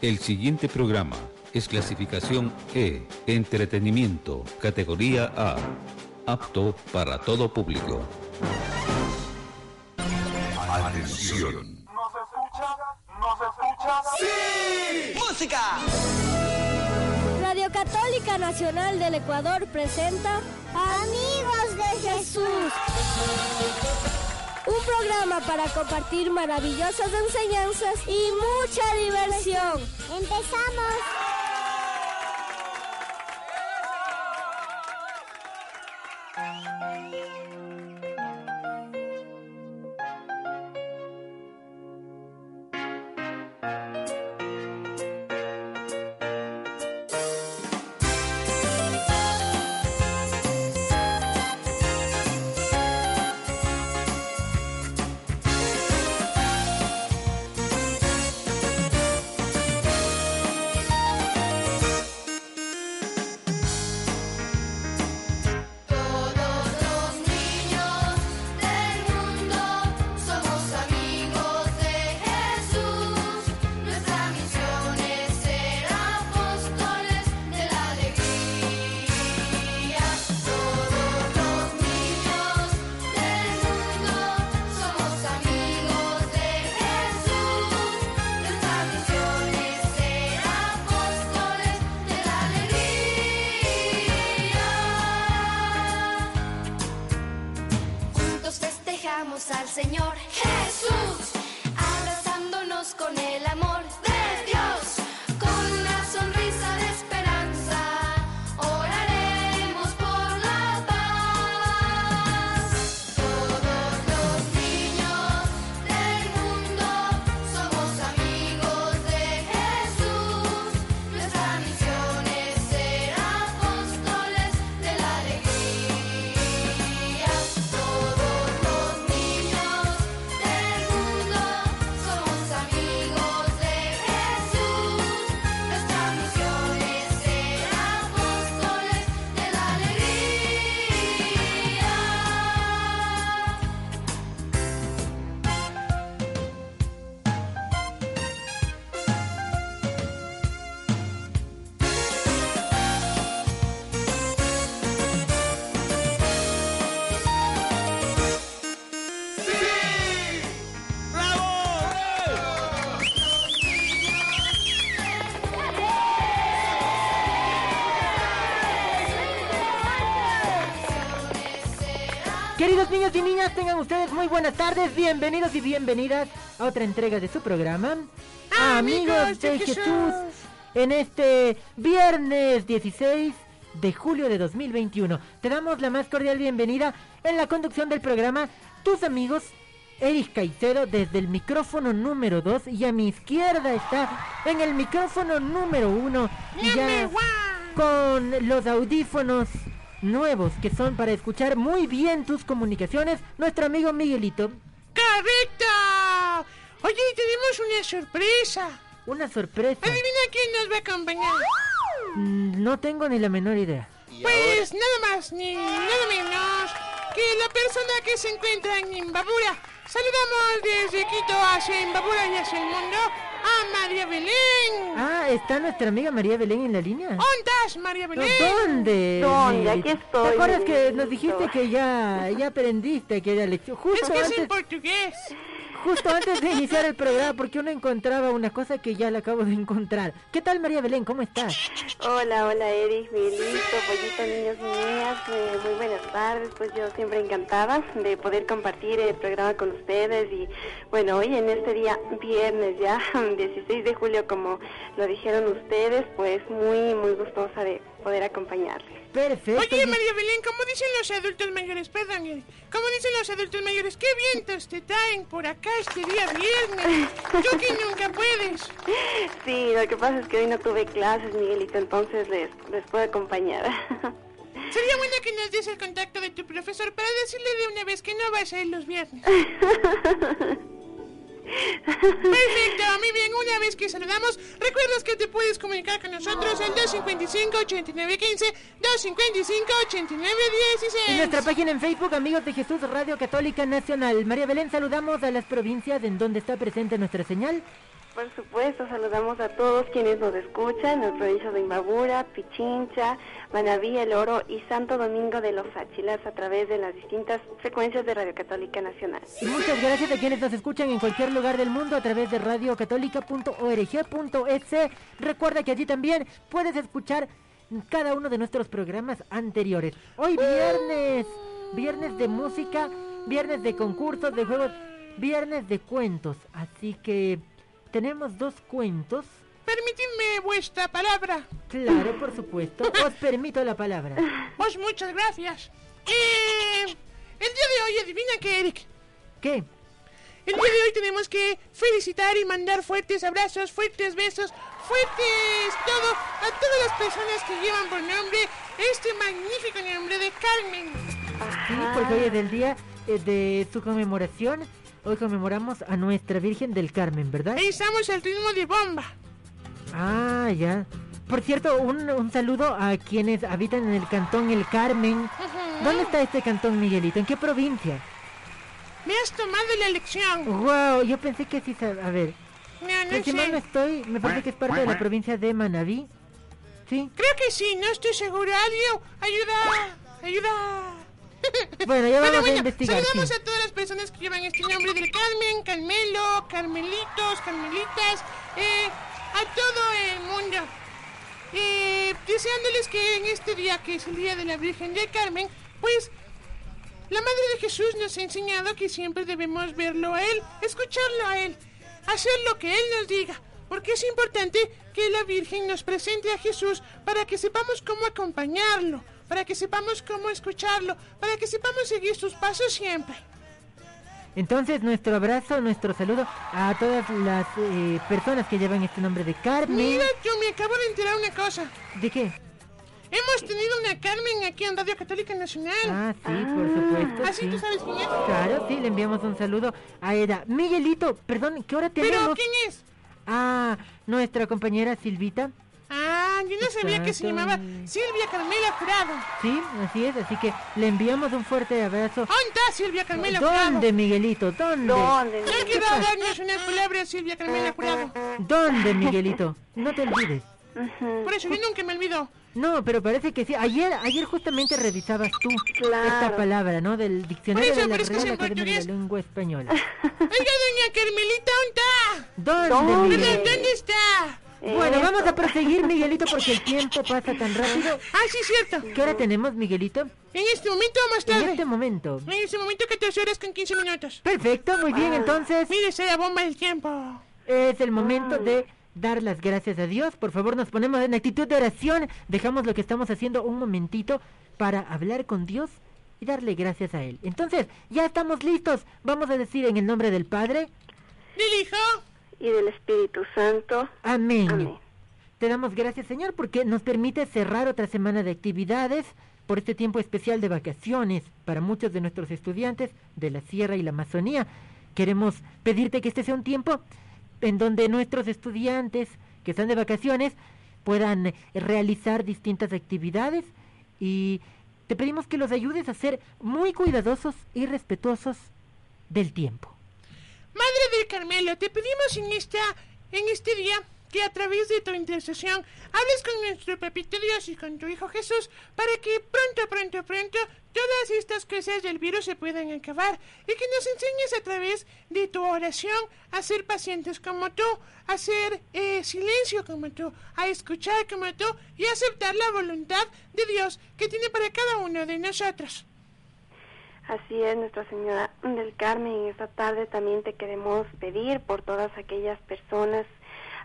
El siguiente programa es clasificación E, entretenimiento, categoría A, apto para todo público. Atención. ¿Nos escucha? ¿Nos escucha? ¡Sí! ¡Música! Radio Católica Nacional del Ecuador presenta Amigos de Jesús. Un programa para compartir maravillosas enseñanzas y mucha diversión. ¡Empezamos! Señor Queridos niños y niñas, tengan ustedes muy buenas tardes, bienvenidos y bienvenidas a otra entrega de su programa. Amigos de Jesús, en este viernes 16 de julio de 2021. Te damos la más cordial bienvenida en la conducción del programa, tus amigos Eris Caicedo desde el micrófono número 2 y a mi izquierda está en el micrófono número 1 ya con los audífonos nuevos que son para escuchar muy bien tus comunicaciones, nuestro amigo Miguelito. ¡Correcto! Oye, tenemos una sorpresa. Una sorpresa. Adivina quién nos va a acompañar. Mm, No tengo ni la menor idea. Pues nada más ni nada menos que la persona que se encuentra en Imbabura. Saludamos desde Quito hacia Imbabura y hacia el mundo a María Belén. Ah, ¿está nuestra amiga María Belén en la línea? ¿Dónde estás, María Belén? ¿Dónde? ¿Dónde? Aquí estoy, ¿Te acuerdas que nos dijiste que ya, ya aprendiste aquella lección? Justo Es que es en portugués. Justo antes de iniciar el programa, porque uno encontraba una cosa que ya la acabo de encontrar. ¿Qué tal María Belén? ¿Cómo estás? Hola, hola Eric, Miguelito, Pollito, niños y niñas, eh, muy buenas tardes, pues yo siempre encantada de poder compartir el programa con ustedes y bueno, hoy en este día viernes ya, 16 de julio como lo dijeron ustedes, pues muy, muy gustosa de poder acompañarles. Perfecto. Oye, María Belén, como dicen los adultos mayores, perdón, como dicen los adultos mayores, qué vientos te traen por acá este día viernes. Tú que nunca puedes. Sí, lo que pasa es que hoy no tuve clases, Miguelito, entonces les, les puedo acompañar. Sería bueno que nos des el contacto de tu profesor para decirle de una vez que no vas a ir los viernes. Perfecto, muy bien, una vez que saludamos, recuerdas que te puedes comunicar con nosotros al 255-8915, 255-8916. En nuestra página en Facebook, Amigos de Jesús Radio Católica Nacional. María Belén, saludamos a las provincias en donde está presente nuestra señal. Por supuesto, saludamos a todos quienes nos escuchan, en el provincia de Imbabura, Pichincha, Manaví, El Oro y Santo Domingo de los Áchilas a través de las distintas frecuencias de Radio Católica Nacional. Y muchas gracias a quienes nos escuchan en cualquier lugar del mundo a través de radiocatólica.org.es. Recuerda que allí también puedes escuchar cada uno de nuestros programas anteriores. Hoy viernes, viernes de música, viernes de concursos, de juegos, viernes de cuentos. Así que tenemos dos cuentos. Permitidme vuestra palabra. Claro, por supuesto. Os permito la palabra. Os muchas gracias. Eh, el día de hoy, adivina qué, Eric. ¿Qué? El día de hoy tenemos que felicitar y mandar fuertes abrazos, fuertes besos, fuertes todo a todas las personas que llevan por nombre este magnífico nombre de Carmen. Sí, porque hoy es el día eh, de su conmemoración. Hoy conmemoramos a nuestra Virgen del Carmen, ¿verdad? Ahí estamos al ritmo de bomba. Ah, ya. Por cierto, un, un saludo a quienes habitan en el cantón El Carmen. ¿Dónde está este cantón, Miguelito? ¿En qué provincia? Me has tomado la elección. Wow, yo pensé que sí, sab- a ver. No, no si mal no estoy, me parece que es parte de la provincia de Manabí. ¿Sí? Creo que sí, no estoy seguro. Alguien, ayuda, ayuda. Bueno, ya vamos a bueno, investigar. saludamos sí. a todas las personas que llevan este nombre del Carmen, Carmelo, Carmelitos, Carmelitas, eh, a todo el mundo. Eh, deseándoles que en este día, que es el Día de la Virgen del Carmen, pues la Madre de Jesús nos ha enseñado que siempre debemos verlo a Él, escucharlo a Él, hacer lo que Él nos diga, porque es importante que la Virgen nos presente a Jesús para que sepamos cómo acompañarlo, para que sepamos cómo escucharlo, para que sepamos seguir sus pasos siempre. Entonces, nuestro abrazo, nuestro saludo a todas las eh, personas que llevan este nombre de Carmen. Mira, yo me acabo de enterar una cosa. ¿De qué? Hemos tenido una Carmen aquí en Radio Católica Nacional. Ah, sí, por supuesto. ¿Ah, sí? sí. ¿Tú sabes quién es? Claro, sí, le enviamos un saludo a Eda. Miguelito, perdón, ¿qué hora tenemos? ¿Pero quién es? Ah, nuestra compañera Silvita. Ah, yo no sabía que se llamaba Silvia Carmela Jurado. Sí, así es, así que le enviamos un fuerte abrazo. ¿Dónde está Silvia Carmela Jurado? ¿Dónde, Miguelito? ¿Dónde? ¿Dónde? No quiero darnos unas palabras, Silvia Carmela Jurado. ¿Dónde, Miguelito? No te olvides. Por eso yo nunca me olvido. No, pero parece que sí. Ayer, ayer justamente revisabas tú Claro. esta palabra, ¿no? Del diccionario eso, de la Real Academia de la. Lengua Española. Oiga, doña Carmelita, ¿dónde está? ¿Dónde, dónde está? Bueno, Eso. vamos a proseguir, Miguelito, porque el tiempo pasa tan rápido. Ah, sí, cierto. ¿Qué hora tenemos, Miguelito? En este momento o más En tarde. este momento. En este momento 14 horas con 15 minutos. Perfecto, muy bien, entonces Mire, esa bomba del tiempo. es el momento de dar las gracias a Dios. Por favor, nos ponemos en actitud de oración. Dejamos lo que estamos haciendo un momentito para hablar con Dios y darle gracias a Él. Entonces, ya estamos listos. Vamos a decir en el nombre del Padre. ¿Del hijo? Y del Espíritu Santo. Amén. Amén. Te damos gracias, Señor, porque nos permite cerrar otra semana de actividades por este tiempo especial de vacaciones para muchos de nuestros estudiantes de la Sierra y la Amazonía. Queremos pedirte que este sea un tiempo en donde nuestros estudiantes que están de vacaciones puedan realizar distintas actividades y te pedimos que los ayudes a ser muy cuidadosos y respetuosos del tiempo. Carmelo, te pedimos en esta, en este día que a través de tu intercesión hables con nuestro papito Dios y con tu Hijo Jesús para que pronto, pronto, pronto todas estas cosas del virus se puedan acabar y que nos enseñes a través de tu oración a ser pacientes como tú, a hacer eh, silencio como tú, a escuchar como tú y a aceptar la voluntad de Dios que tiene para cada uno de nosotros. Así es, Nuestra Señora del Carmen. En esta tarde también te queremos pedir por todas aquellas personas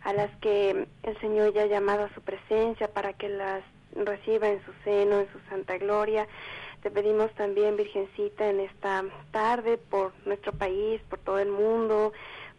a las que el Señor ya ha llamado a su presencia para que las reciba en su seno, en su santa gloria. Te pedimos también, Virgencita, en esta tarde por nuestro país, por todo el mundo,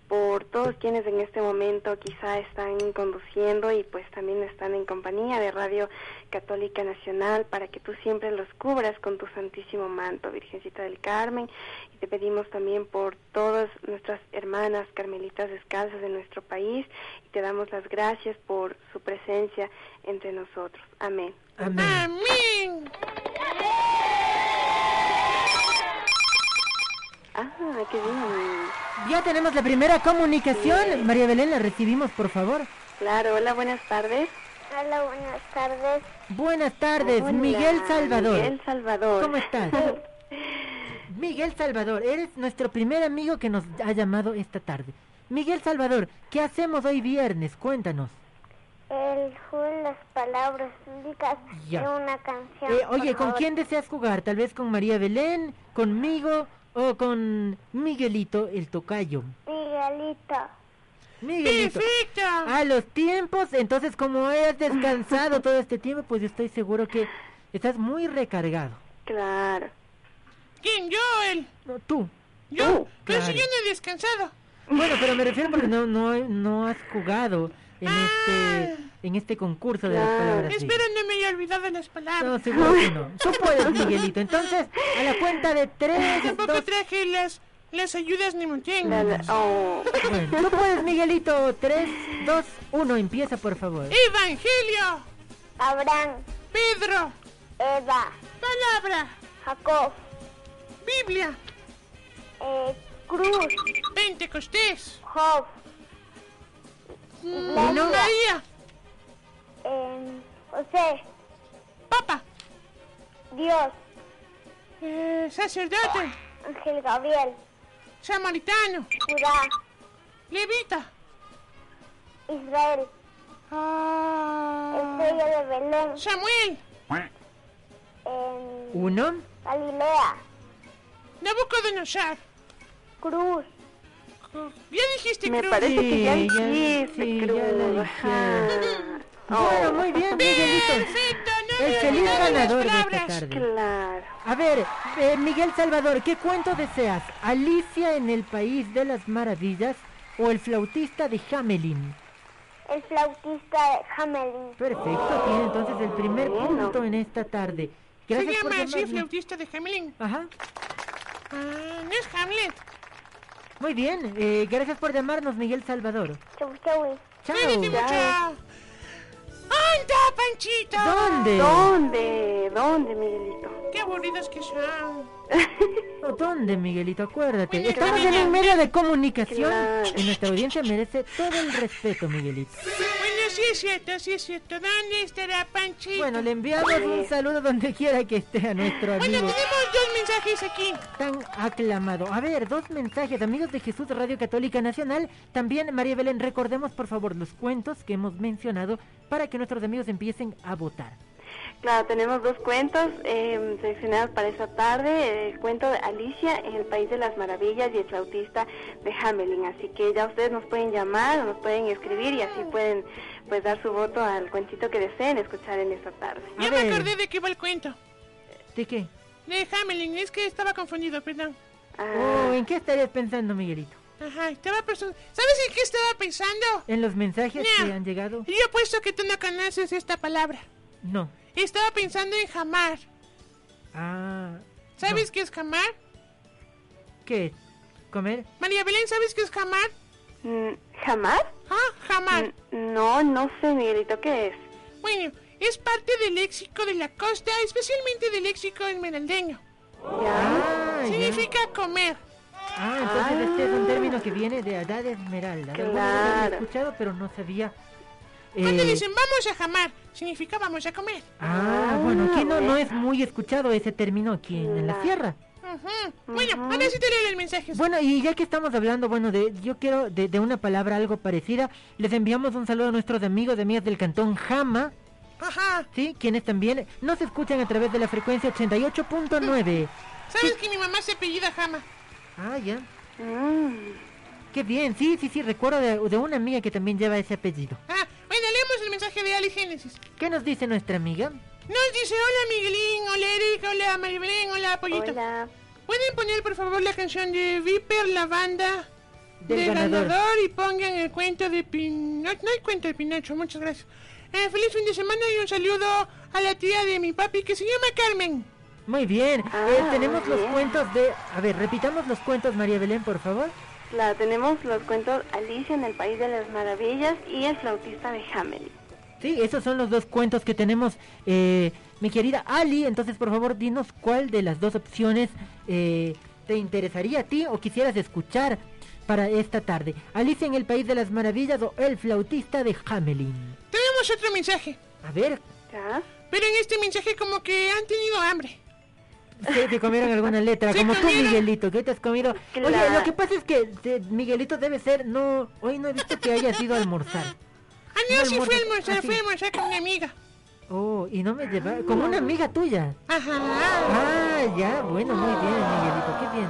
por todos quienes en este momento quizá están conduciendo y pues también están en compañía de Radio Católica Nacional para que tú siempre los cubras con tu santísimo manto, Virgencita del Carmen. Y te pedimos también por todas nuestras hermanas carmelitas descalzas de nuestro país y te damos las gracias por su presencia entre nosotros. Amén. Amén. Amén. Ah, qué bien. Ya tenemos la primera comunicación. María Belén, la recibimos, por favor. Claro, hola, buenas tardes. Hola, buenas tardes. Buenas tardes, Hola, Miguel Salvador. Miguel Salvador. ¿Cómo estás? Miguel Salvador, eres nuestro primer amigo que nos ha llamado esta tarde. Miguel Salvador, ¿qué hacemos hoy viernes? Cuéntanos. El juego de las palabras únicas Ya. de una canción. Eh, oye, ¿con favor. quién deseas jugar? ¿Tal vez con María Belén, conmigo o con Miguelito, el tocayo? Miguelito. Miguelito. Perfecto. A los tiempos, entonces como has descansado todo este tiempo, pues yo estoy seguro que estás muy recargado. Claro. ¿Quién? Yo, él. No, tú. Yo. Pero si yo no he descansado. Bueno, pero me refiero porque no, no, no has jugado en este, en este concurso de las palabras. Espero no me haya olvidado las No, palabras. seguro que no. Tú puedes, Miguelito. Entonces, a la cuenta de tres, Tampoco dos... traje las, las ayudas ni montaña. La- la- oh. Bueno, tú puedes, Miguelito. Tres, dos, uno. Empieza, por favor. Evangelio. Abraham. Pedro. Eva. Palabra. Jacob. Biblia. eh, Cruz. Pentecostés. Job. María. Eh, José. Papa. Dios. Eh, sacerdote. Ángel Gabriel. Samaritano. Judá. Levita. Israel. Ah, Estrella de Belén. Samuel. en Uno. Galilea. Nabucodonosor. Cruz. Ya dijiste Me cruz. parece que ya ya- dijiste, sí, ya Cruz. la Bueno, Oh, muy bien, Miguelito. Perfecto, no El feliz ganador de esta tarde. Claro. A ver, eh, Miguel Salvador, ¿qué cuento deseas? ¿Alicia en el País de las Maravillas o el flautista de Hamelin? El flautista de Hamelin. Perfecto, tiene entonces el primer punto en esta tarde. Se Gracias por llama así, llamarnos. flautista de Hamelin. Ajá, Ah, no es Hamlet. muy bien. eh, gracias por llamarnos, Miguel Salvador. Chau, chau. Chao. Cuídate mucho. ¡Anda, Panchito! ¿Dónde? ¿Dónde? ¿Dónde, Miguelito? ¡Qué aburridos que son! ¿Dónde, Miguelito? Acuérdate. Miguel, Estamos en un medio de comunicación Claro. y nuestra audiencia merece todo el respeto, Miguelito. Bueno, sí es cierto, sí es cierto. ¿Dónde estará Panchito? Bueno, le enviamos un saludo donde quiera que esté a nuestro Bueno, amigo tenemos dos mensajes aquí. tan aclamado. A ver, dos mensajes, amigos de Jesús Radio Católica Nacional. También, María Belén, recordemos por favor los cuentos que hemos mencionado para que nuestros amigos empiecen a votar. Claro, tenemos dos cuentos eh, seleccionados para esta tarde. El cuento de Alicia en el País de las Maravillas y el flautista de Hamelin. Así que ya ustedes nos pueden llamar o nos pueden escribir y así pueden pues dar su voto al cuentito que deseen escuchar en esta tarde. Ya me acordé de qué va el cuento. ¿De qué? De Hamelin, es que estaba confundido, perdón. Ah, Oh, ¿En qué estarías pensando, Miguelito? Ajá, estaba pensando... ¿Sabes en qué estaba pensando? ¿En los mensajes No. que han llegado? Yo apuesto que tú no conoces esta palabra. No. Estaba pensando en jamar. Ah. ¿Sabes qué es jamar? ¿Qué? ¿Comer? María Belén, ¿sabes qué es jamar? mm, ¿Jamás? Ah, jamar. Mm, No, no sé, Miguelito, ¿qué es? Bueno, es parte del léxico de la costa, especialmente del léxico esmeraldeño. ¿Ya? Ah, ya. Significa comer. Ah, entonces este es un término que viene de Edad Esmeralda. Vez lo había Claro. escuchado, pero no sabía. Cuando eh, dicen vamos a jamar, significa vamos a comer. Ah, bueno, aquí no, no es muy escuchado ese término aquí en, en la sierra. Ujú. Bueno, ahora sí te leo el mensaje. Bueno, y ya que estamos hablando, bueno, de yo quiero de, de una palabra algo parecida, les enviamos un saludo a nuestros amigos y amigas del cantón Jama, Ajá. ¿sí? Quienes también nos escuchan a través de la frecuencia 88.9. ¿Sabes que mi mamá se apellida Jama? Ah, ya. Mm, Qué bien, sí, sí, sí, recuerdo de, de una amiga que también lleva ese apellido. Ah, mensaje de Ali Génesis. ¿Qué nos dice nuestra amiga? Nos dice, hola Miguelín, hola Erika, hola María Belén, hola Pollito. Hola. ¿Pueden poner por favor la canción de Viper, la banda Del del ganador. ganador. y pongan el cuento de Pinocho? No hay cuento de Pinocho, muchas gracias. Eh, feliz fin de semana y un saludo a la tía de mi papi que se llama Carmen. Muy bien. Ah, Eh, tenemos muy los bien. cuentos de... A ver, repitamos los cuentos, María Belén, por favor. La tenemos los cuentos Alicia en el País de las Maravillas y El Flautista de Hamelin. Sí, esos son los dos cuentos que tenemos, eh, mi querida Ali. Entonces, por favor, dinos cuál de las dos opciones eh, te interesaría a ti o quisieras escuchar para esta tarde. Alicia en el País de las Maravillas o El Flautista de Hamelin. Tenemos otro mensaje, A ver, ¿Ya? pero en este mensaje como que han tenido hambre. ¿te, te comieron alguna letra? Como tú. Miguelito, ¿qué te has comido? Oye, lo que pasa es que te- Miguelito debe ser, no, hoy no he visto que hayas ido a almorzar. Ah, no, No sí fue a almorzar, fue a almorzar con una amiga. Oh, y no me lleva, como una amiga tuya. Ajá. Ah, ya, bueno, muy bien, Miguelito, qué bien.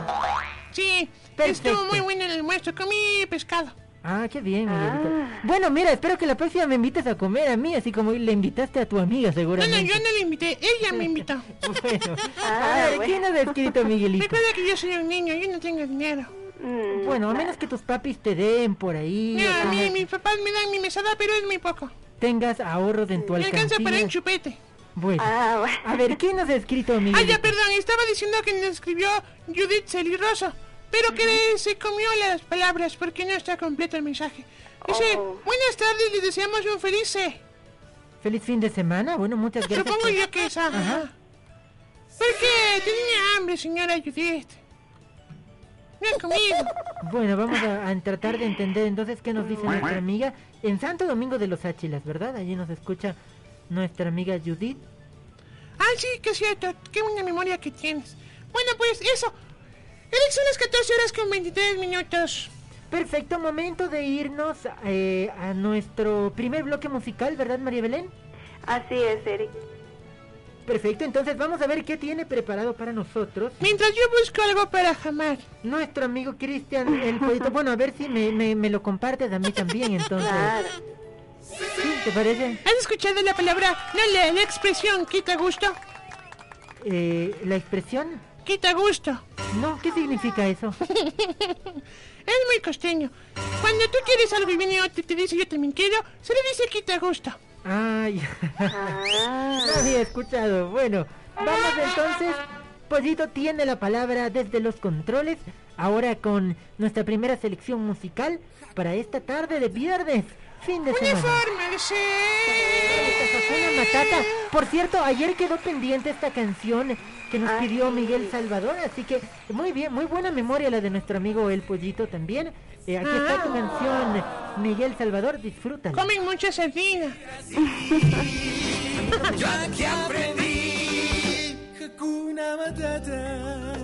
Sí, Perfecto. estuvo muy bueno el almuerzo, comí pescado. Ah, qué bien, Miguelito. Ah. Bueno, mira, espero que la próxima me invites a comer a mí, así como le invitaste a tu amiga, No, no, seguramente. yo no le invité, ella me invitó. Bueno, Ah, a ver, bueno. ¿quién ha escrito, Miguelito? Recuerda que yo soy un niño, yo no tengo dinero. Mm, Bueno, a menos que tus papis te den por ahí, No, a mí, mis papás me dan mi mesada, pero es muy poco. tengas ahorros en tu Me alcanza para un chupete. Bueno, Ah, bueno. a ver, ¿quién nos ha escrito, Ah, Miguelito? ya, perdón, estaba diciendo que nos escribió Judith Celirroso, pero que se comió las palabras porque no está completo el mensaje. Dice, Oh. buenas tardes, les deseamos un feliz eh". Feliz fin de semana. Bueno, muchas gracias. Supongo yo que es, ajá. Ajá. Porque tenía hambre, señora Judith. Ha comido. Bueno, vamos a, a tratar de entender entonces qué nos dice nuestra amiga en Santo Domingo de los Áchilas, ¿verdad? Allí nos escucha nuestra amiga Judith. Ah, sí, que es cierto. Qué buena memoria que tienes. Bueno, pues eso. Eric, son las 14 horas con 23 minutos. Perfecto, momento de irnos eh, a nuestro primer bloque musical, ¿verdad, María Belén? Así es, Eric. Perfecto, entonces vamos a ver qué tiene preparado para nosotros Mientras yo busco algo para jamar. nuestro amigo Cristian el poeta. Bueno, a ver si me, me- me lo compartes a mí también, entonces. Claro. ¿Sí? ¿Te parece? ¿Has escuchado la palabra, no la, la expresión quita gusto? Eh, ¿La expresión? Quita gusto. No, ¿qué significa eso? Es muy costeño. Cuando tú quieres algo y viene otro y te dice yo también quiero, se le dice quita gusto. Ay, Ah. no había escuchado. Bueno, vamos entonces. Pollito tiene la palabra desde los controles. Ahora con nuestra primera selección musical para esta tarde de viernes, fin de Una semana. Una matata. Por cierto, ayer quedó pendiente esta canción que nos pidió. Miguel Salvador, así que muy bien, muy buena memoria la de nuestro amigo El Pollito también. Eh, aquí está tu canción, Miguel Salvador, disfrútala. Comen mucha sardina. Yo aquí aprendí Hakuna Matata.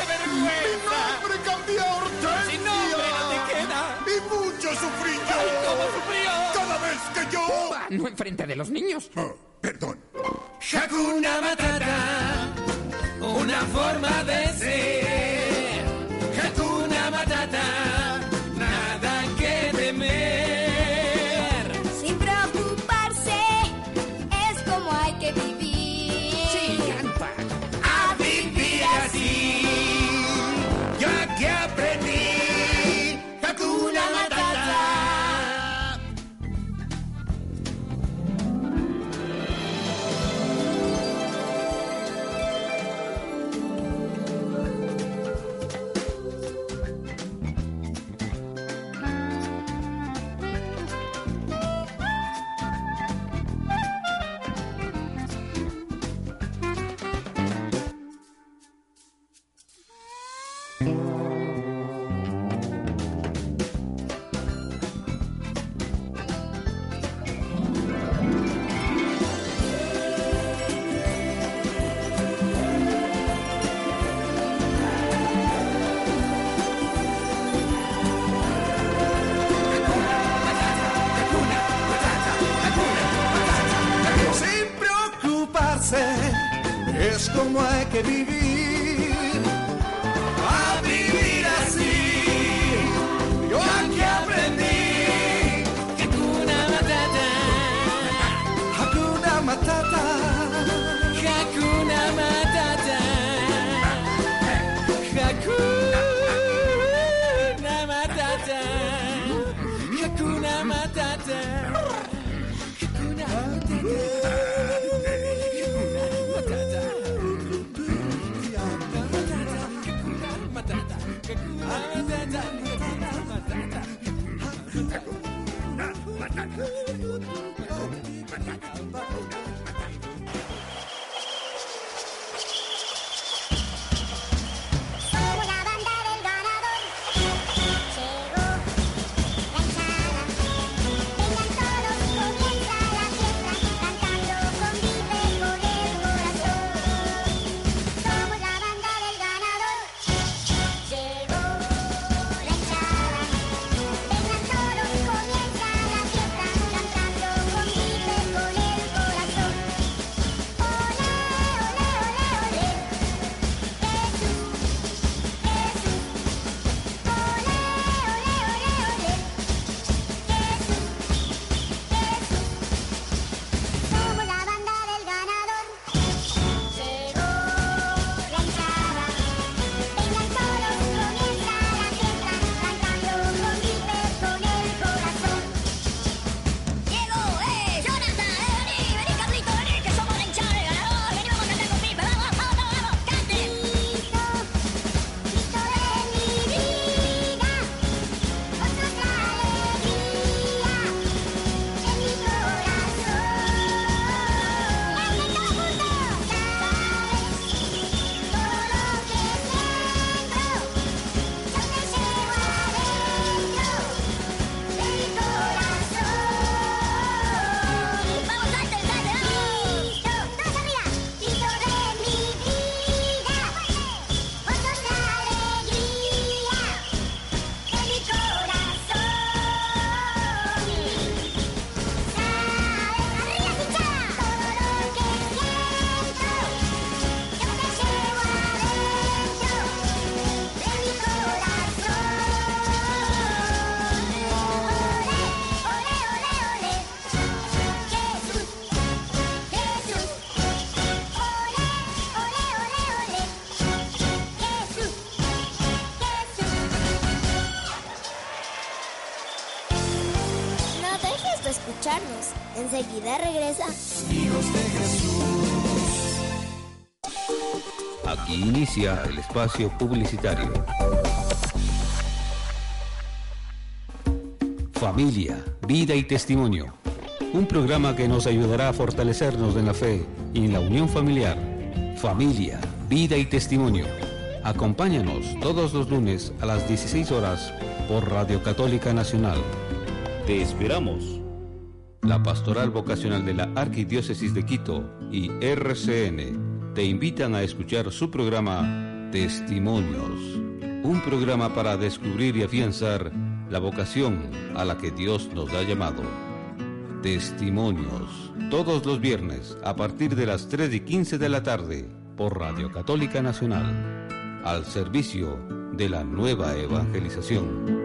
Sufrí yo. ¡Ay, cómo sufrió! Cada vez que yo... No enfrente de los niños. Ah, perdón. Hakuna Matata, una forma de ser. Que vivir. Escucharnos. Enseguida regresa. Aquí inicia el espacio publicitario. Familia, vida y testimonio. Un programa que nos ayudará a fortalecernos en la fe y en la unión familiar. Familia, vida y testimonio. Acompáñanos todos los lunes a las 16 horas por Radio Católica Nacional. Te esperamos. La Pastoral Vocacional de la Arquidiócesis de Quito y RCN te invitan a escuchar su programa Testimonios, un programa para descubrir y afianzar la vocación a la que Dios nos ha llamado. Testimonios, todos los viernes a partir de las 3 y 15 de la tarde por Radio Católica Nacional, al servicio de la nueva evangelización.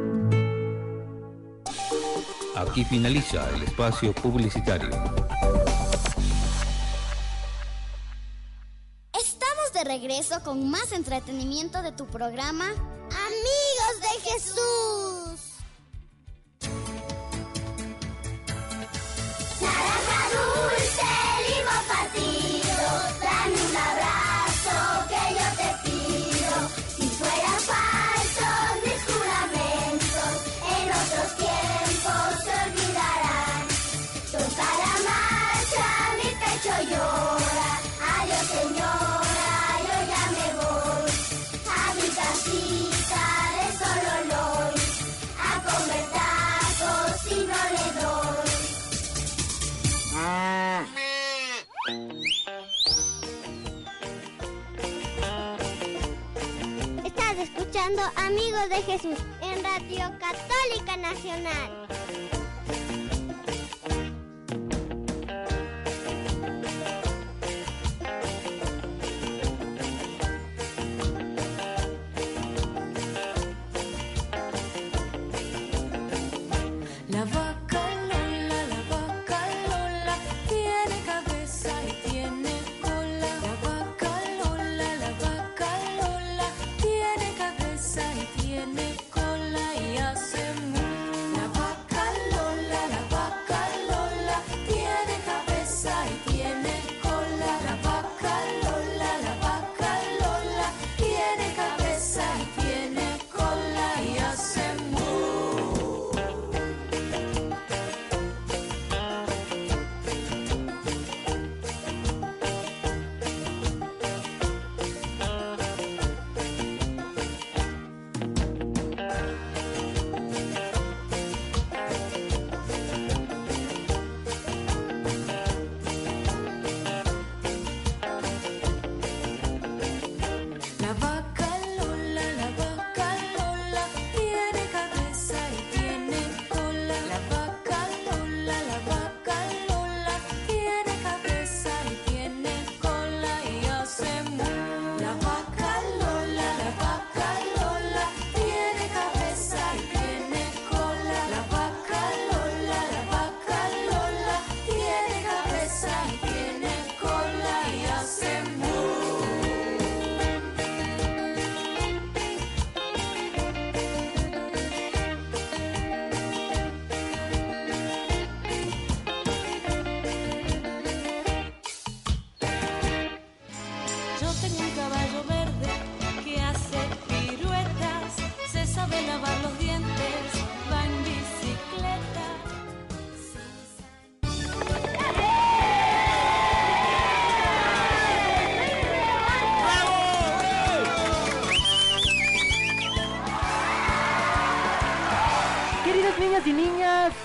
Aquí finaliza el espacio publicitario. Estamos de regreso con más entretenimiento de tu programa Amigos de Jesús. Estás escuchando Amigos de Jesús en Radio Católica Nacional.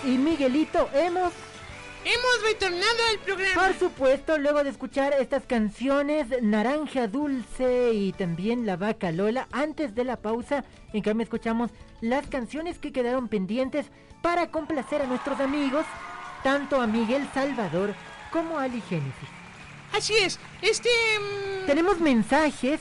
Y Miguelito hemos, Hemos retornado al programa. por supuesto, luego de escuchar estas canciones, Naranja Dulce y también La Vaca Lola, antes de la pausa, en cambio escuchamos las canciones que quedaron pendientes para complacer a nuestros amigos, tanto a Miguel Salvador como a Ali Génesis. Así es. Este. mm, Tenemos mensajes.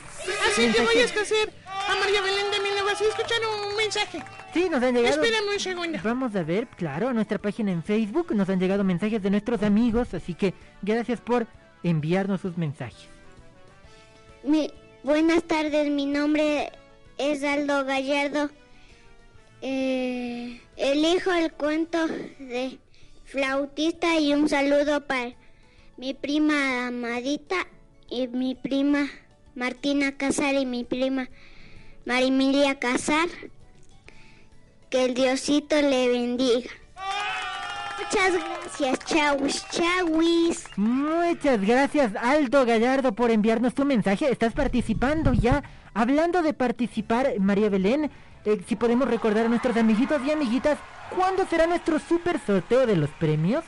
Así te voy a mensajes- escocer a María Belén de mi vas a escuchar un mensaje. Sí, nos han llegado. Espérame un segundo. Vamos a ver, claro, a nuestra página en Facebook nos han llegado mensajes de nuestros amigos, así que gracias por enviarnos sus mensajes. Mi- buenas tardes, mi nombre es Aldo Gallardo. Eh, elijo el cuento de flautista y un saludo para mi prima Amadita y mi prima Martina Casar y mi prima Marimilia Casar. Que el Diosito le bendiga. Muchas gracias, chawis, chawis. Muchas gracias Aldo Gallardo por enviarnos tu mensaje. Estás participando ya. Hablando de participar, María Belén, eh, si podemos recordar a nuestros amiguitos y amiguitas, ¿cuándo será nuestro super sorteo de los premios?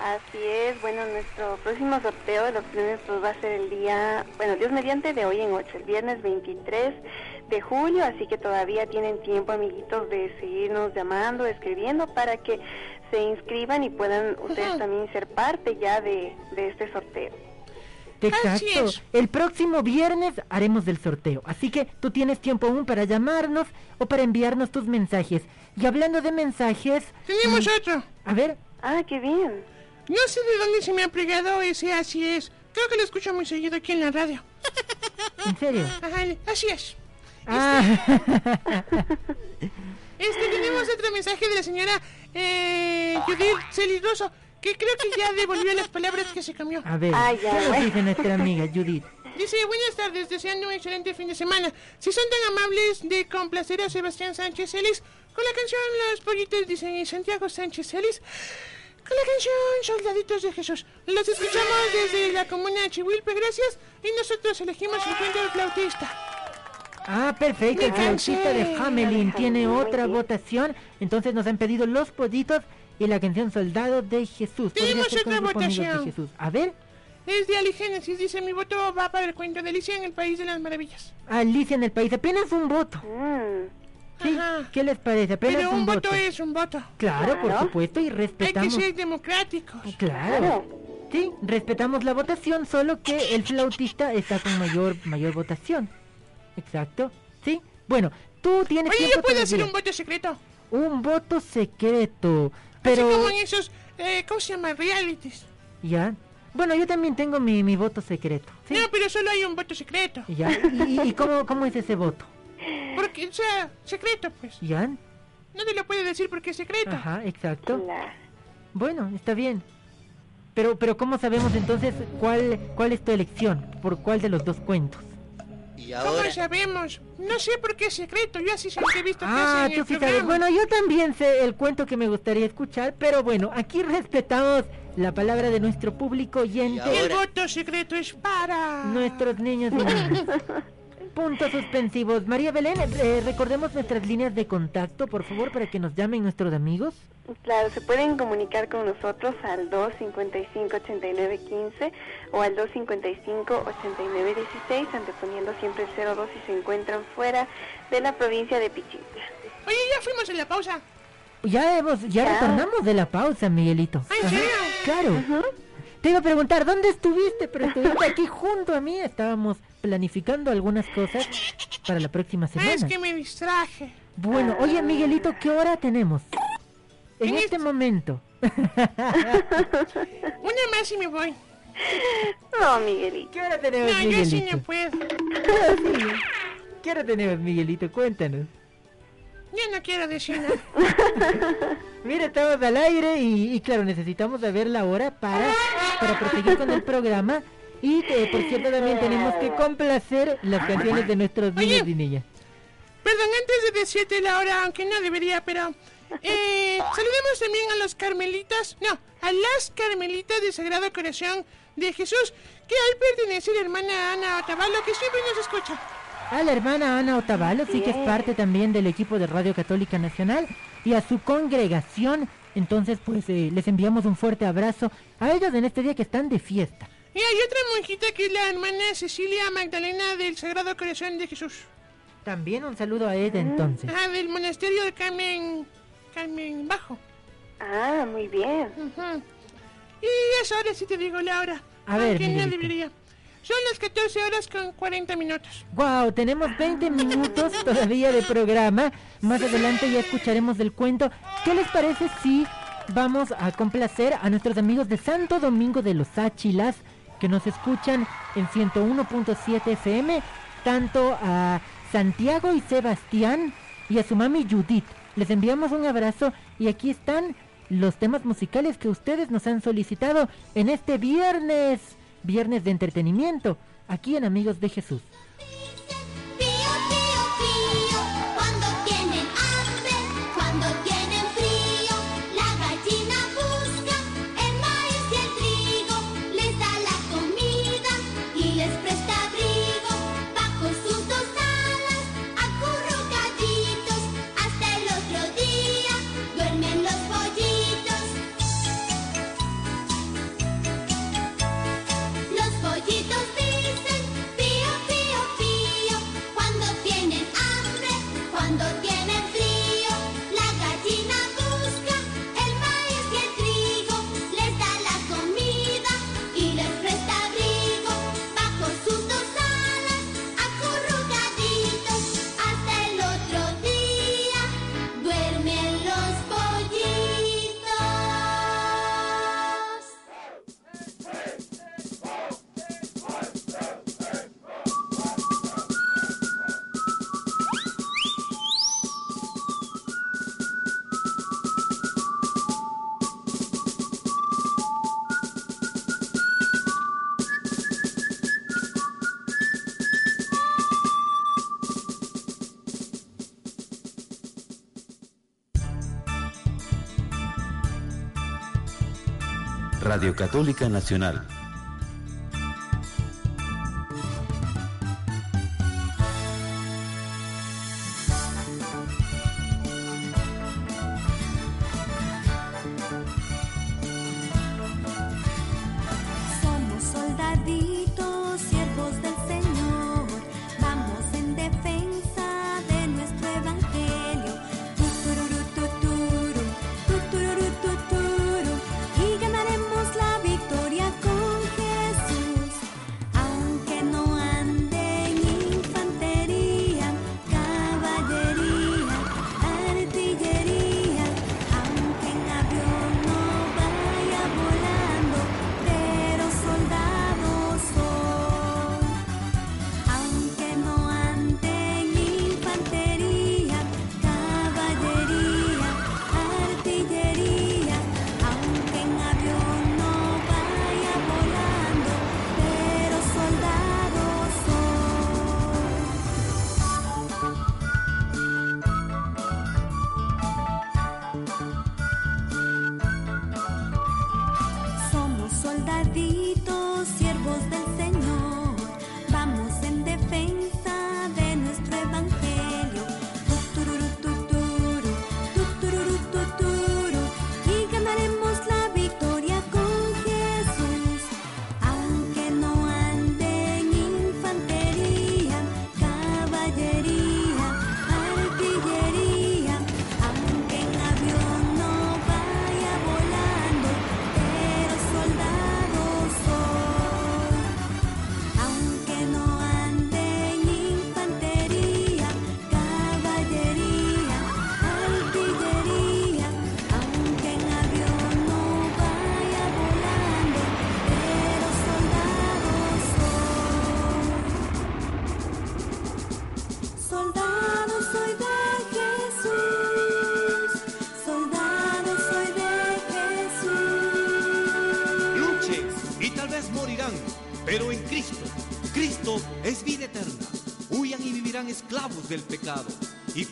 Así es, bueno, nuestro próximo sorteo de los premios pues, va a ser el día, bueno, Dios mediante de hoy en 8, el viernes 23 de julio, así que todavía tienen tiempo, amiguitos, de seguirnos llamando, escribiendo para que se inscriban y puedan ustedes también ser parte ya de, de este sorteo. Así Exacto. es. El próximo viernes haremos el sorteo. Así que tú tienes tiempo aún para llamarnos o para enviarnos tus mensajes. Y hablando de mensajes, Tenemos otro. a ver, Ah, qué bien. No sé de dónde se me ha pegado ese así es. Creo que lo escucho muy seguido aquí en la radio. en serio. Ajá, así es. Ah, Este, tenemos otro mensaje de la señora eh, Judith Celigroso, que creo que ya devolvió las palabras que se cambió. a ver, Ah, ya, ¿qué dice nuestra amiga Judith? Dice, buenas tardes, deseando un excelente fin de semana. Si son tan amables de complacer a Sebastián Sánchez Celis con la canción Los Pollitos dicen y Santiago Sánchez Celis con la canción Soldaditos de Jesús. Los escuchamos desde la comuna de Chihuilpe, gracias, y nosotros elegimos el cuento del flautista. Ah, perfecto, el flautista de. Hamelin tiene otra votación. Entonces nos han pedido los pollitos y la canción Soldado de Jesús. Tenemos otra de votación. Jesús. A ver, Desde Aligénesis dice, mi voto va para el cuento de Alicia en el País de las Maravillas. Alicia en el país, apenas un voto. Mm. ¿Qué les parece? Apenas Pero un, un voto es un voto. Claro, por Claro. supuesto, y Hay que respetamos. ser democráticos. Claro. Claro. Sí, respetamos la votación, solo que el flautista está con mayor mayor votación. Exacto. ¿Sí? Bueno, tú tienes Oye, tiempo yo puedo hacer un voto secreto. Un voto secreto. Así Pero como en esos, eh, ¿cómo se llama? Realities. ya. Bueno, yo también tengo mi, mi voto secreto. ¿sí? No, pero solo hay un voto secreto. Ya. ¿Y, y cómo, cómo es ese voto? Porque, o sea, secreto, pues. ¿Ya? No te lo puede decir porque es secreto. Ajá, exacto. Bueno, está bien. Pero, pero ¿cómo sabemos entonces cuál, cuál es tu elección? ¿Por cuál de los dos cuentos? Y ¿Cómo sabemos? No sé por qué es secreto. Yo así siempre he visto que Ah, hacen tú el sí sabes. programa. Bueno, yo también sé el cuento que me gustaría escuchar, pero bueno, aquí respetamos la palabra de nuestro público oyente, Y el voto secreto es para... nuestros niños y niñas. Puntos suspensivos. María Belén, eh, recordemos nuestras líneas de contacto, por favor, para que nos llamen nuestros amigos. Claro, se pueden comunicar con nosotros al 255-8915 o al 255-8916, anteponiendo siempre el 02 si se encuentran fuera de la provincia de Pichitla. Oye, ya fuimos en la pausa. Ya hemos, ya, Ya. retornamos de la pausa, Miguelito. Ah, ¿en serio? Claro. Te iba a preguntar, ¿dónde estuviste? Pero estuviste aquí junto a mí. Estábamos planificando algunas cosas para la próxima Ah, semana. es que me distraje. Bueno, oye, Miguelito, ¿qué hora tenemos? En En este momento. Una más y me voy. No, Miguelito. ¿Qué hora tenemos, No, yo sí Miguelito? no puedo. Sí. ¿Qué hora tenemos, Miguelito? Cuéntanos. Yo no quiero decir nada. Mira, estamos al aire y, y claro, necesitamos saber la hora para, para proseguir con el programa. Y eh, por cierto, también tenemos que complacer las canciones de nuestros Oye. niños y niñas. Perdón, antes de decirte la hora, aunque no debería, pero... Eh, saludemos también a los carmelitas, no, a las carmelitas de Sagrado Corazón de Jesús, que al pertenecer a la hermana Ana Otavalo, que siempre nos escucha. A la hermana Ana Otavalo, sí que es parte también del equipo de Radio Católica Nacional. Y a su congregación Entonces, pues eh, les enviamos un fuerte abrazo a ellos en este día que están de fiesta. Y hay otra monjita que es la hermana Cecilia Magdalena del Sagrado Corazón de Jesús. También un saludo a ella entonces. Ah, del monasterio de Carmen... Carmen Bajo. Ah, muy bien. Y eso ahora sí te digo la hora. A ver. Son las 14 horas con 40 minutos. Wow, tenemos 20 minutos todavía de programa. Más adelante ya escucharemos del cuento. ¿Qué les parece si vamos a complacer a nuestros amigos de Santo Domingo de los Áchilas que nos escuchan en 101.7 FM, tanto a Santiago y Sebastián y a su mami Judith. Les enviamos un abrazo y aquí están los temas musicales que ustedes nos han solicitado en este viernes, viernes de entretenimiento, aquí en Amigos de Jesús. Radio Católica Nacional.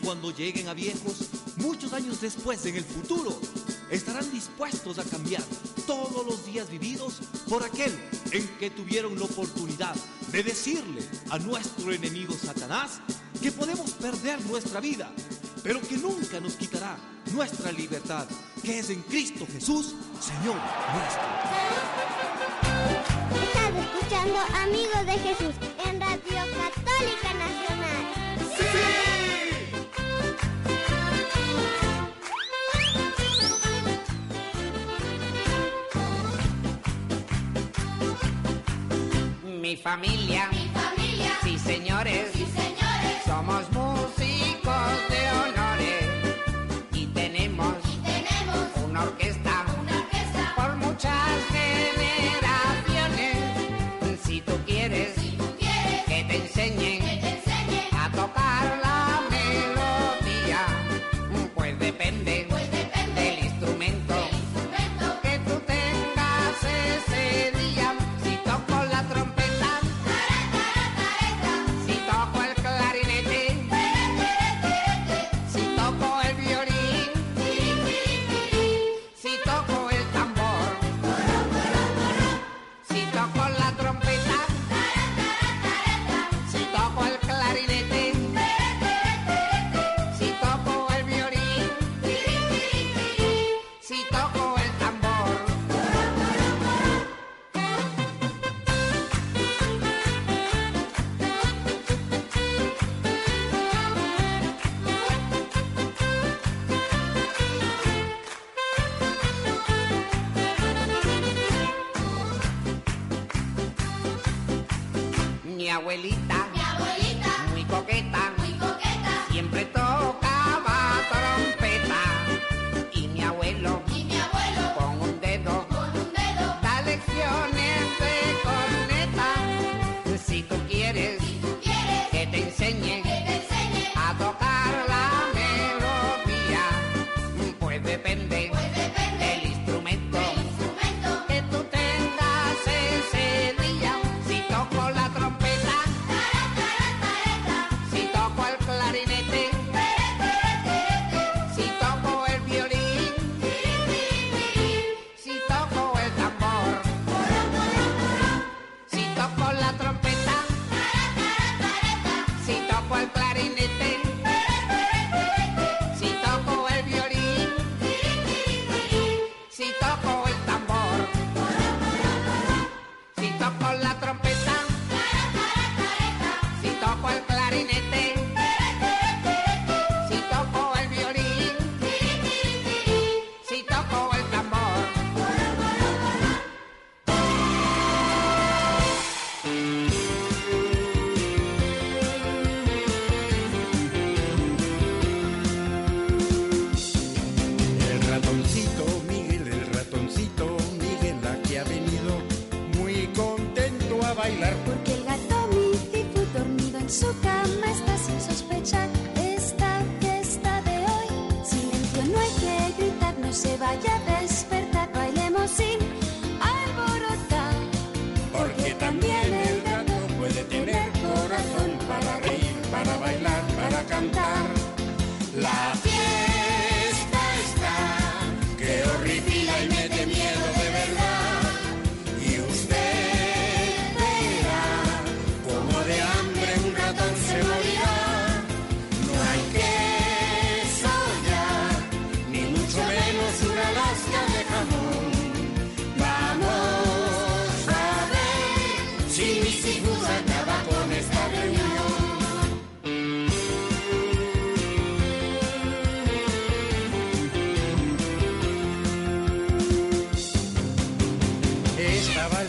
Cuando lleguen a viejos, muchos años después en el futuro, estarán dispuestos a cambiar todos los días vividos por aquel en que tuvieron la oportunidad de decirle a nuestro enemigo Satanás que podemos perder nuestra vida, pero que nunca nos quitará nuestra libertad, que es en Cristo Jesús, Señor nuestro. Estás escuchando Amigos de Jesús en Radio Católica Nacional. ¡Sí! Mi familia. Mi. Sí, señores. Somos músicos de honores. Y tenemos. Una orquesta. Por muchas generaciones. Si tú quieres. Si tú quieres que te enseñen.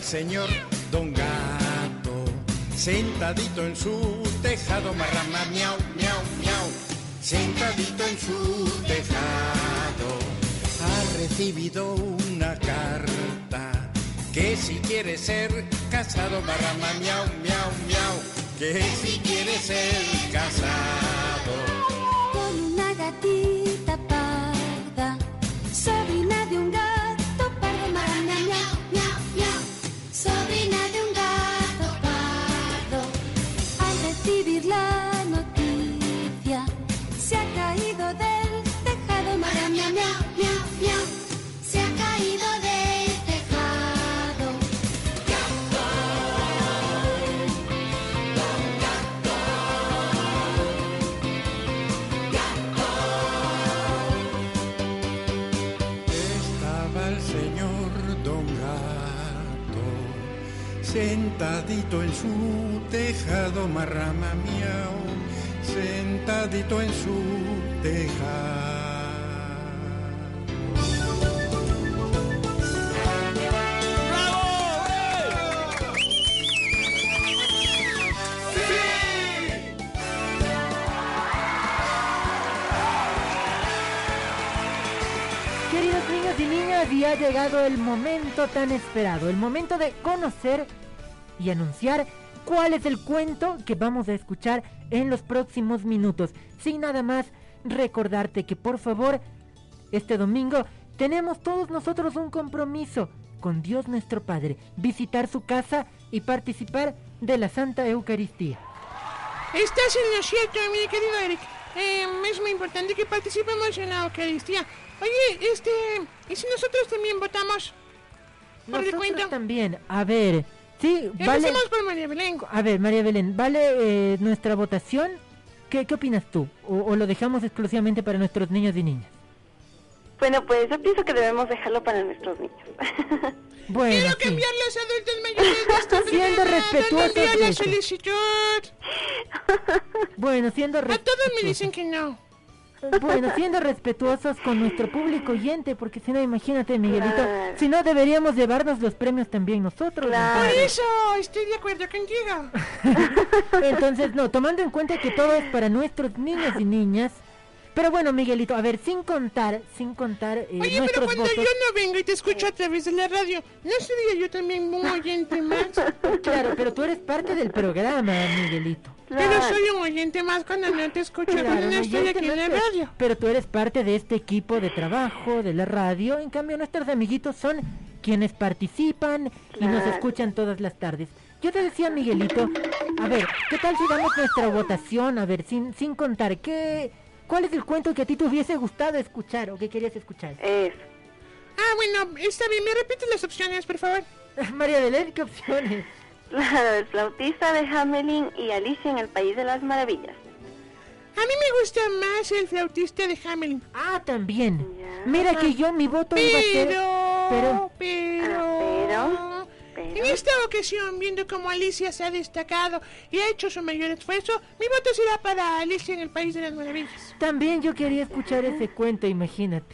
señor Don Gato, sentadito en su tejado, marrama, miau, miau, miau, sentadito en su tejado, ha recibido una carta que si quiere ser casado, marrama, miau, miau, miau, que si quiere ser casado. Sentadito en su tejado, marrama miau, sentadito en su tejado. Queridos niños y niñas, y ha llegado el momento tan esperado, el momento de conocer y anunciar cuál es el cuento que vamos a escuchar en los próximos minutos. Sin nada más, recordarte que por favor, este domingo tenemos todos nosotros un compromiso con Dios nuestro Padre, visitar su casa y participar de la Santa Eucaristía. Estás en lo cierto, mi querido Eric. Eh, es muy importante que participemos en la Eucaristía. Oye, este, ¿y si nosotros también votamos? Por el Nosotros cuento. también, a ver, sí, vale. por María Belén. A ver, María Belén, ¿vale eh, nuestra votación? ¿Qué, ¿Qué opinas tú? O, o lo dejamos exclusivamente para nuestros niños y niñas? Bueno, pues yo pienso que debemos dejarlo para nuestros niños. Bueno, Quiero sí. cambiar los adultos mayores de Siendo respetuosos ¿Dónde envío de la solicitud? Bueno, siendo A todos me respetuosos. dicen que no. Bueno, siendo respetuosos con nuestro público oyente, porque si no, imagínate, Miguelito, Claro. si no deberíamos llevarnos los premios también nosotros. Claro. Por eso estoy de acuerdo contigo. Entonces, no, tomando en cuenta que todo es para nuestros niños y niñas. Pero bueno, Miguelito, a ver, sin contar, sin contar eh, Oye, pero cuando votos. yo no vengo y te escucho a través de la radio, ¿no sería yo también un oyente más? Claro, pero tú eres parte del programa, Miguelito. Pero soy un oyente más cuando no te escucho, Claro, cuando no estoy aquí en la radio. Pero tú eres parte de este equipo de trabajo, de la radio. En cambio, nuestros amiguitos son quienes participan y nos Claro. escuchan todas las tardes. Yo te decía, Miguelito, a ver, ¿qué tal si damos nuestra votación? A ver, sin, sin contar, ¿qué, ¿cuál es el cuento que a ti te hubiese gustado escuchar o que querías escuchar? Eso. Ah, bueno, está bien, ¿me repites las opciones, por favor? María Belén, ¿qué opciones? Claro, el flautista de Hamelin y Alicia en el País de las Maravillas. A mí me gusta más el flautista de Hamelin. Ah, también. Ya. Mira que yo mi voto iba a ser... Pero, Pero- pero, Ah, pero, En esta ocasión, viendo cómo Alicia se ha destacado y ha hecho su mayor esfuerzo, mi voto será para Alicia en el País de las Maravillas. También yo quería escuchar ese cuento, imagínate.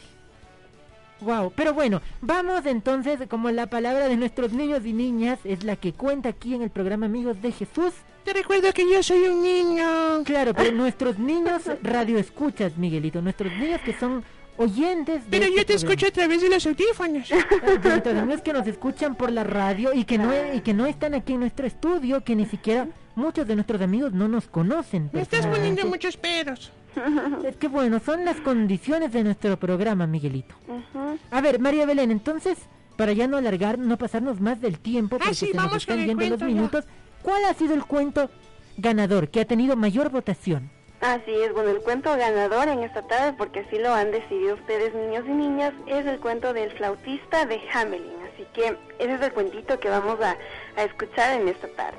Wow, pero bueno, vamos entonces, como la palabra de nuestros niños y niñas es la que cuenta aquí en el programa Amigos de Jesús. Te recuerdo que yo soy un niño. Claro, pero nuestros niños radio escuchas, Miguelito, nuestros niños que son oyentes de Pero este yo te programa. escucho a través de los audífonos. Entonces, que nos escuchan por la radio y que no y que no están aquí en nuestro estudio, que ni siquiera muchos de nuestros amigos no nos conocen. Me estás poniendo muchos peros. Es que bueno, son las condiciones de nuestro programa, Miguelito. Ujú. A ver, María Belén, entonces, para ya no alargar, no pasarnos más del tiempo, porque Ah, sí, se nos vamos con están el yendo los cuento ya. minutos, ¿cuál ha sido el cuento ganador que ha tenido mayor votación? Así es, bueno, el cuento ganador en esta tarde, porque así lo han decidido ustedes, niños y niñas, es el cuento del flautista de Hamelin. Así que ese es el cuentito que vamos a, a escuchar en esta tarde.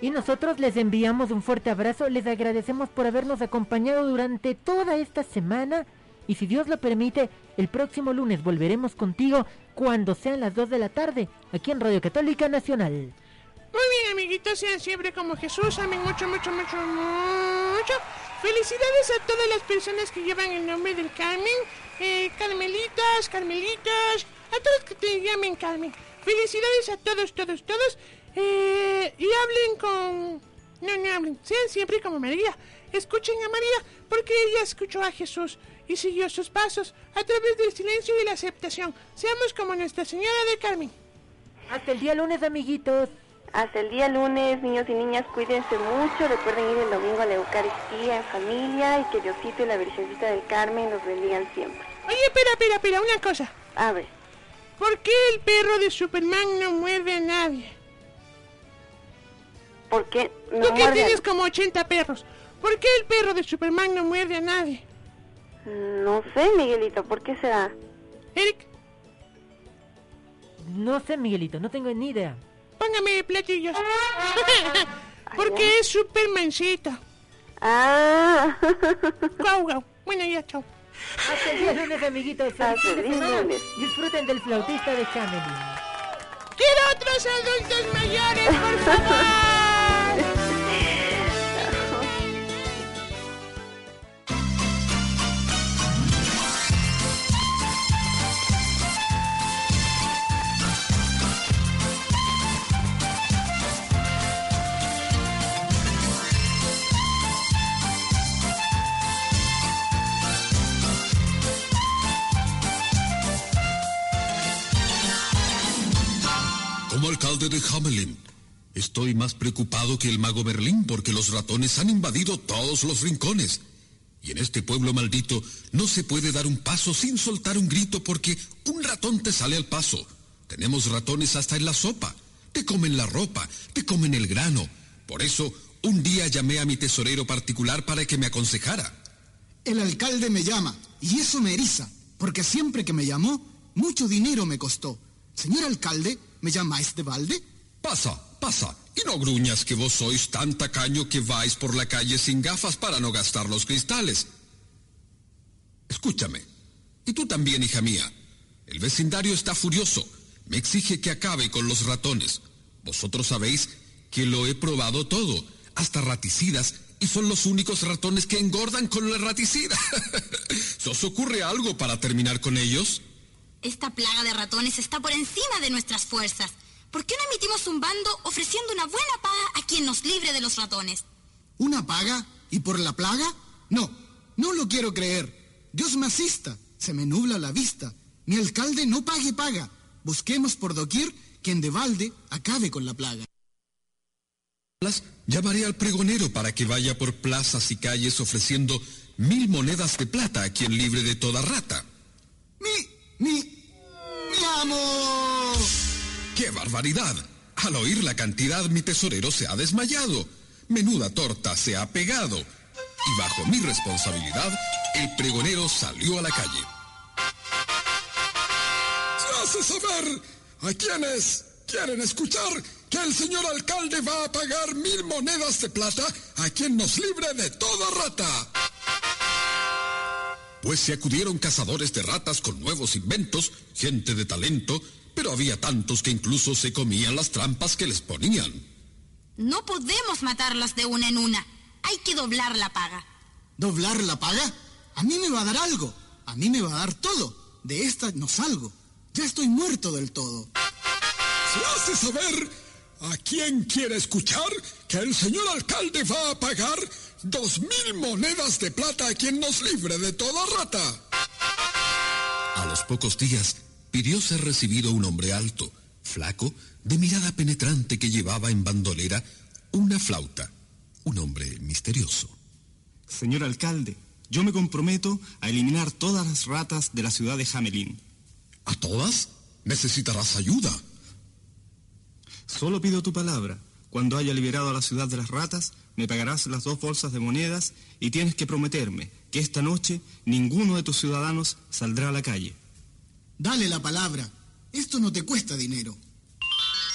Y nosotros les enviamos un fuerte abrazo, les agradecemos por habernos acompañado durante toda esta semana y si Dios lo permite, el próximo lunes volveremos contigo cuando sean las 2 de la tarde, aquí en Radio Católica Nacional. Muy bien, amiguitos, sean siempre como Jesús. Amen mucho, mucho, mucho, mucho. Felicidades a todas las personas que llevan el nombre del Carmen. Eh, Carmelitas, Carmelitas, a todos que te llamen Carmen. Felicidades a todos, todos, todos. Eh, y hablen con... No, no hablen. Sean siempre como María. Escuchen a María porque ella escuchó a Jesús y siguió sus pasos a través del silencio y la aceptación. Seamos como Nuestra Señora de Carmen. Hasta el día lunes, amiguitos. Hasta el día lunes, niños y niñas, cuídense mucho. Recuerden ir el domingo a la Eucaristía en familia y que Diosito y la Virgencita del Carmen los bendigan siempre. Oye, espera, espera, espera, una cosa. A ver, ¿Por qué el perro de Superman no muerde a nadie? ¿por qué no Tú que muerde a- tienes como 80 perros. ¿Por qué el perro de Superman no muerde a nadie? No sé, Miguelito, ¿por qué será? Eric, No sé, Miguelito, no tengo ni idea. Póngame platillos. Porque es Supermancito. Ah, Guau, guau. Bueno, ya, chao. Hasta el día lunes, amiguitos. Disfruten del flautista de Chamelin. Quiero otros adultos mayores Como alcalde de Hamelin, estoy más preocupado que el mago Berlín porque los ratones han invadido todos los rincones. Y en este pueblo maldito no se puede dar un paso sin soltar un grito porque un ratón te sale al paso. Tenemos ratones hasta en la sopa. Te comen la ropa, te comen el grano. Por eso, un día llamé a mi tesorero particular para que me aconsejara. El alcalde me llama y eso me eriza, porque siempre que me llamó, mucho dinero me costó. Señor alcalde, ¿me llamáis de balde? Pasa, pasa, y no gruñas que vos sois tan tacaño que vais por la calle sin gafas para no gastar los cristales. Escúchame, y tú también, hija mía. El vecindario está furioso. Me exige que acabe con los ratones. Vosotros sabéis que lo he probado todo, hasta raticidas, y son los únicos ratones que engordan con la raticida. ¿Se os ocurre algo para terminar con ellos? Esta plaga de ratones está por encima de nuestras fuerzas. ¿Por qué no emitimos un bando ofreciendo una buena paga a quien nos libre de los ratones? ¿Una paga? ¿Y por la plaga? No, no lo quiero creer. Dios me asista, se me nubla la vista. Mi alcalde no pague paga. Busquemos por doquier quien de balde acabe con la plaga. Llamaré al pregonero para que vaya por plazas y calles ofreciendo mil monedas de plata a quien libre de toda rata. ¡Mi, mi, mi amo! ¡Qué barbaridad! Al oír la cantidad mi tesorero se ha desmayado. Menuda torta se ha pegado. Y bajo mi responsabilidad, el pregonero salió a la calle. Se hace saber a quienes quieren escuchar que el señor alcalde va a pagar mil monedas de plata a quien nos libre de toda rata. Pues se acudieron cazadores de ratas con nuevos inventos, gente de talento, pero había tantos que incluso se comían las trampas que les ponían. No podemos matarlas de una en una. Hay que doblar la paga. ¿Doblar la paga? A mí me va a dar algo. A mí me va a dar todo. De esta no salgo. Ya estoy muerto del todo. Se hace saber a quién quiere escuchar que el señor alcalde va a pagar dos mil monedas de plata a quien nos libre de toda rata. A los pocos días pidió ser recibido un hombre alto, flaco, de mirada penetrante que llevaba en bandolera una flauta. Un hombre misterioso. Señor alcalde, yo me comprometo a eliminar todas las ratas de la ciudad de Hamelin. ¿A todas? Necesitarás ayuda. Solo pido tu palabra. Cuando haya liberado a la ciudad de las ratas, me pagarás las dos bolsas de monedas y tienes que prometerme que esta noche ninguno de tus ciudadanos saldrá a la calle. Dale la palabra. Esto no te cuesta dinero.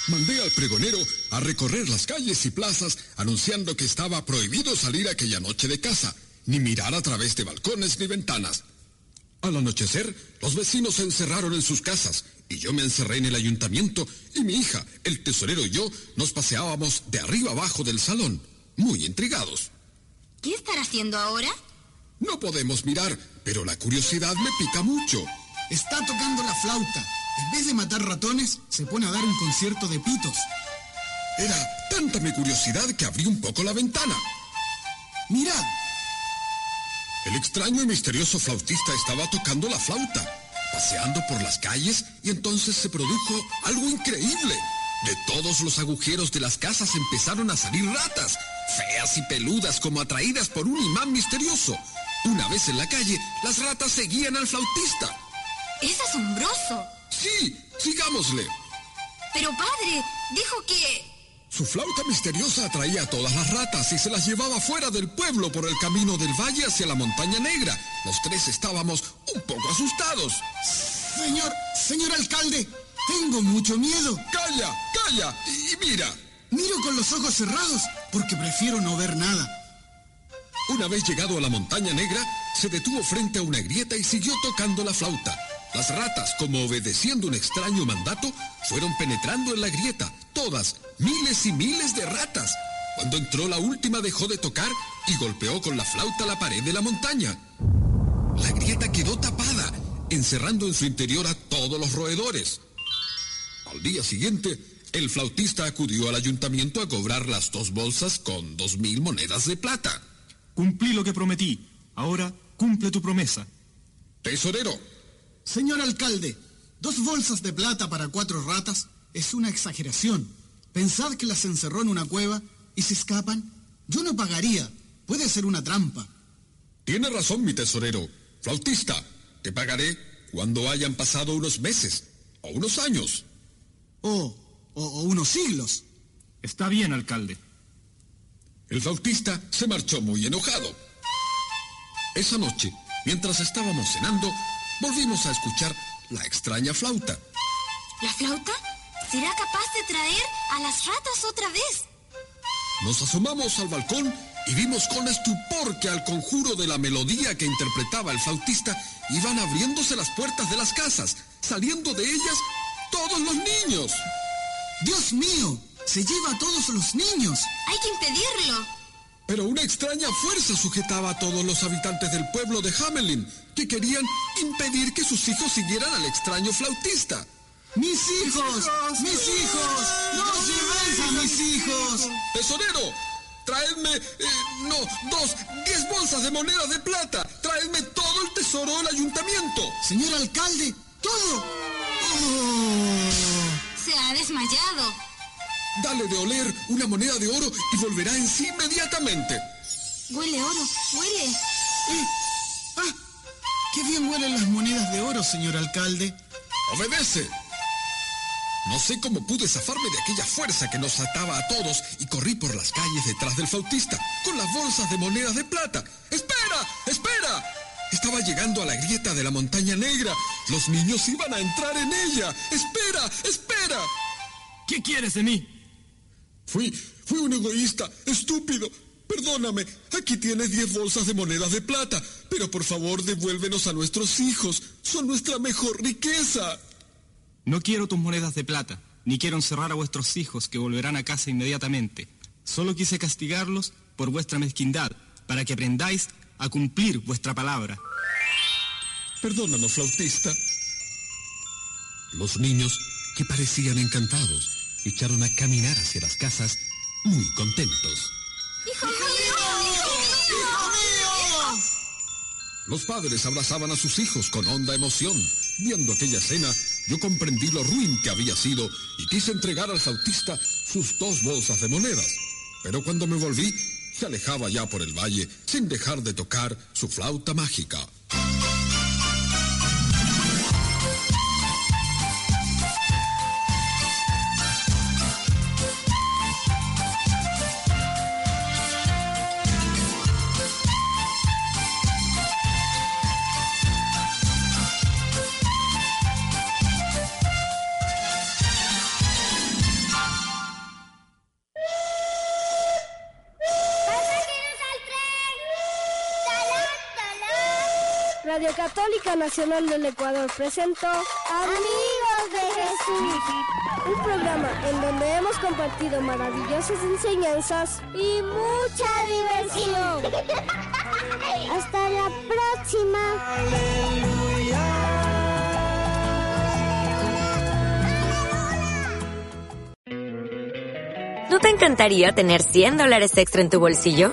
Mandé al pregonero a recorrer las calles y plazas anunciando que estaba prohibido salir aquella noche de casa, ni mirar a través de balcones ni ventanas. Al anochecer, los vecinos se encerraron en sus casas y yo me encerré en el ayuntamiento y mi hija, el tesorero y yo nos paseábamos de arriba abajo del salón, muy intrigados. ¿Qué estará haciendo ahora? No podemos mirar, pero la curiosidad me pica mucho. Está tocando la flauta. En vez de matar ratones, se pone a dar un concierto de pitos. Era tanta mi curiosidad que abrí un poco la ventana. Mirad. El extraño y misterioso flautista estaba tocando la flauta, paseando por las calles y entonces se produjo algo increíble. De todos los agujeros de las casas empezaron a salir ratas, feas y peludas como atraídas por un imán misterioso. Una vez en la calle, las ratas seguían al flautista. Es asombroso. Sí, sigámosle. Pero padre, dijo que... Su flauta misteriosa atraía a todas las ratas y se las llevaba fuera del pueblo por el camino del valle hacia la montaña negra. Los tres estábamos un poco asustados. Señor, señor alcalde, tengo mucho miedo. Calla, calla y mira. Miro con los ojos cerrados porque prefiero no ver nada. Una vez llegado a la montaña negra, se detuvo frente a una grieta y siguió tocando la flauta. Las ratas, como obedeciendo un extraño mandato, fueron penetrando en la grieta, todas, miles y miles de ratas. Cuando entró la última dejó de tocar y golpeó con la flauta la pared de la montaña. La grieta quedó tapada, encerrando en su interior a todos los roedores. Al día siguiente, el flautista acudió al ayuntamiento a cobrar las dos bolsas con dos mil monedas de plata. Cumplí lo que prometí. Ahora cumple tu promesa. Tesorero. Señor alcalde, dos bolsas de plata para cuatro ratas es una exageración. Pensad que las encerró en una cueva y se escapan. Yo no pagaría. Puede ser una trampa. Tiene razón, mi tesorero. Flautista, te pagaré cuando hayan pasado unos meses o unos años. O, o, o unos siglos. Está bien, alcalde. El flautista se marchó muy enojado. Esa noche, mientras estábamos cenando, volvimos a escuchar la extraña flauta. ¿La flauta? ¿Será capaz de traer a las ratas otra vez? Nos asomamos al balcón y vimos con estupor que al conjuro de la melodía que interpretaba el flautista iban abriéndose las puertas de las casas, saliendo de ellas todos los niños. ¡Dios mío! ¡Se lleva a todos los niños! Hay que impedirlo. Pero una extraña fuerza sujetaba a todos los habitantes del pueblo de Hamelin, que querían impedir que sus hijos siguieran al extraño flautista. ¡Mis hijos! ¡Mis hijos! ¡No os llevéis a mis hijos! ¡Tesorero! Traedme, eh, no, dos, diez bolsas de monedas de plata. Traedme todo el tesoro del ayuntamiento. Señor alcalde, todo. Se ha desmayado. Dale de oler una moneda de oro y volverá en sí inmediatamente. Huele oro, huele. Eh, ¡Ah! ¡Qué bien huelen las monedas de oro, señor alcalde! Obedece. No sé cómo pude zafarme de aquella fuerza que nos ataba a todos y corrí por las calles detrás del flautista con las bolsas de monedas de plata. ¡Espera! ¡Espera! Estaba llegando a la grieta de la montaña negra. Los niños iban a entrar en ella. ¡Espera! ¡Espera! ¿Qué quieres de mí? Fui, fui un egoísta, estúpido. Perdóname, aquí tienes diez bolsas de monedas de plata, pero por favor devuélvenos a nuestros hijos. Son nuestra mejor riqueza. No quiero tus monedas de plata, ni quiero encerrar a vuestros hijos que volverán a casa inmediatamente. Solo quise castigarlos por vuestra mezquindad, para que aprendáis a cumplir vuestra palabra. Perdónanos, flautista. Los niños, que parecían encantados, echaron a caminar hacia las casas muy contentos. ¡Hijo mío! ¡Hijo mío! Los padres abrazaban a sus hijos con honda emoción. Viendo aquella escena, yo comprendí lo ruin que había sido y quise entregar al flautista sus dos bolsas de monedas. Pero cuando me volví, se alejaba ya por el valle sin dejar de tocar su flauta mágica. Nacional del Ecuador presentó Amigos de Jesús, un programa en donde hemos compartido maravillosas enseñanzas y mucha diversión. Hasta la próxima. ¿No te encantaría tener 100 dólares extra en tu bolsillo?